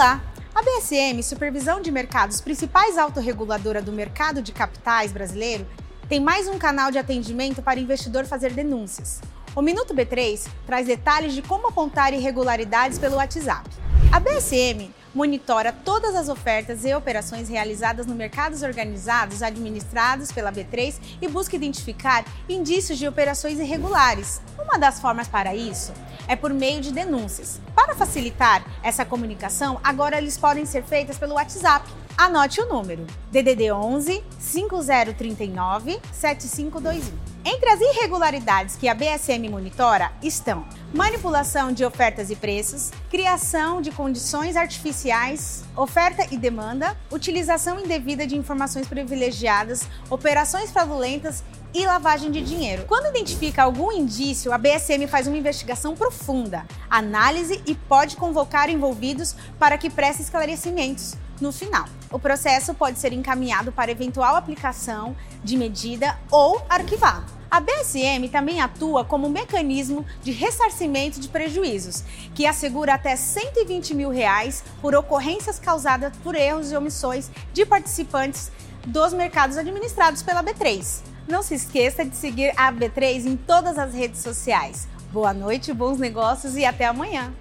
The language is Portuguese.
Olá! A BSM, Supervisão de Mercados, principais autorreguladora do mercado de capitais brasileiro, tem mais um canal de atendimento para investidor fazer denúncias. O Minuto B3 traz detalhes de como apontar irregularidades pelo WhatsApp. A BSM monitora todas as ofertas e operações realizadas no mercados organizados administrados pela B3 e busca identificar indícios de operações irregulares. Uma das formas para isso é por meio de denúncias. Para facilitar essa comunicação, agora eles podem ser feitas pelo WhatsApp. Anote o número: DDD 11 5039 7521. Entre as irregularidades que a BSM monitora estão manipulação de ofertas e preços, criação de condições artificiais, oferta e demanda, utilização indevida de informações privilegiadas, operações fraudulentas e lavagem de dinheiro. Quando identifica algum indício, a BSM faz uma investigação profunda, análise e pode convocar envolvidos para que prestem esclarecimentos no final. O processo pode ser encaminhado para eventual aplicação de medida ou arquivado. A BSM também atua como mecanismo de ressarcimento de prejuízos, que assegura até 120 mil reais por ocorrências causadas por erros e omissões de participantes dos mercados administrados pela B3. Não se esqueça de seguir a B3 em todas as redes sociais. Boa noite, bons negócios e até amanhã!